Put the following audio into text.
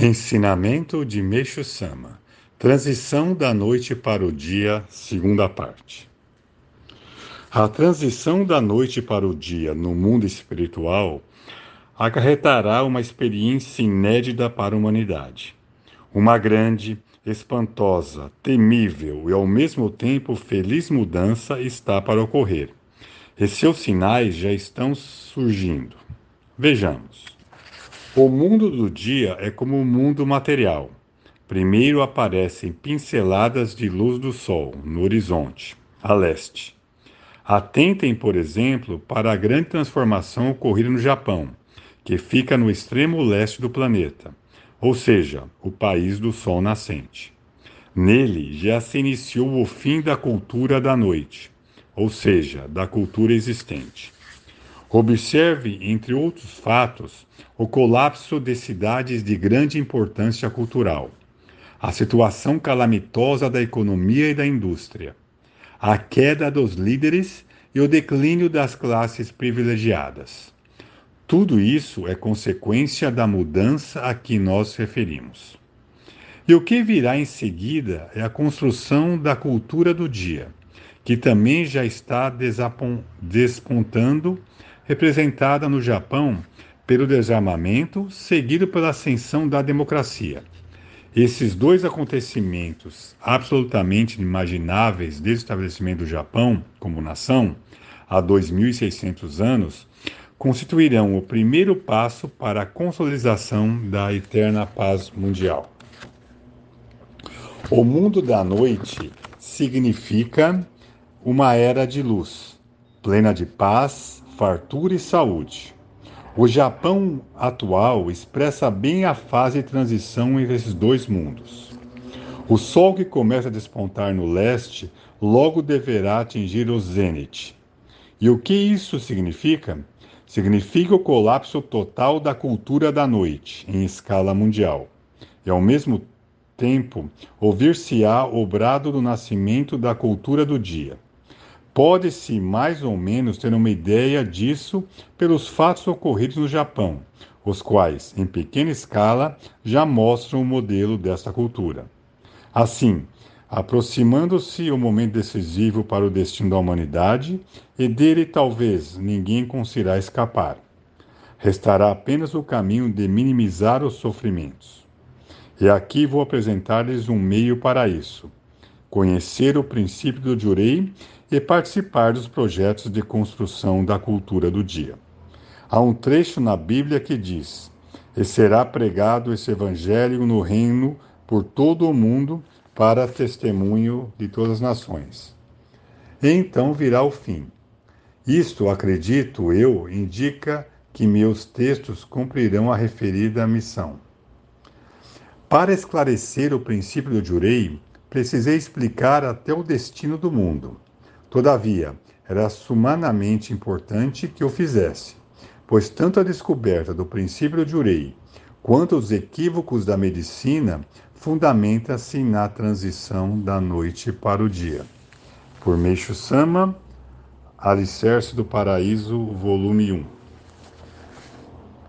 Ensinamento de Meixo Sama Transição da noite para o dia, segunda parte. A transição da noite para o dia no mundo espiritual acarretará uma experiência inédita para a humanidade. Uma grande, espantosa, temível e ao mesmo tempo feliz mudança está para ocorrer. E seus sinais já estão surgindo. Vejamos. O mundo do dia é como o mundo material. Primeiro aparecem pinceladas de luz do sol no horizonte, a leste. Atentem, por exemplo, para a grande transformação ocorrida no Japão, que fica no extremo leste do planeta, ou seja, o país do sol nascente. Nele já se iniciou o fim da cultura da noite, ou seja, da cultura existente. Observe, entre outros fatos, o colapso de cidades de grande importância cultural, a situação calamitosa da economia e da indústria, a queda dos líderes e o declínio das classes privilegiadas. Tudo isso é consequência da mudança a que nós referimos. E o que virá em seguida é a construção da cultura do dia, que também já está despontando representada no Japão pelo desarmamento, seguido pela ascensão da democracia. Esses dois acontecimentos absolutamente inimagináveis desde o estabelecimento do Japão como nação, há 2.600 anos, constituirão o primeiro passo para a consolidação da eterna paz mundial. O mundo da noite significa uma era de luz, plena de paz, fartura e saúde. O Japão atual expressa bem a fase de transição entre esses dois mundos. O sol que começa a despontar no leste logo deverá atingir o zênite. E o que isso significa? Significa o colapso total da cultura da noite em escala mundial. E ao mesmo tempo, ouvir-se-á o brado do nascimento da cultura do dia. Pode-se mais ou menos ter uma ideia disso pelos fatos ocorridos no Japão, os quais, em pequena escala, já mostram o modelo desta cultura. Assim, aproximando-se o momento decisivo para o destino da humanidade, e dele talvez ninguém conseguirá escapar. Restará apenas o caminho de minimizar os sofrimentos. E aqui vou apresentar-lhes um meio para isso: conhecer o princípio do Jurei e participar dos projetos de construção da cultura do dia. Há um trecho na Bíblia que diz: E será pregado esse evangelho no reino por todo o mundo para testemunho de todas as nações. E então virá o fim. Isto, acredito eu, indica que meus textos cumprirão a referida missão. Para esclarecer o princípio do Jurei, precisei explicar até o destino do mundo. Todavia, era sumanamente importante que o fizesse, pois tanto a descoberta do princípio de Urei quanto os equívocos da medicina fundamenta-se na transição da noite para o dia. Por Meixo Sama, Alicerce do Paraíso, volume 1.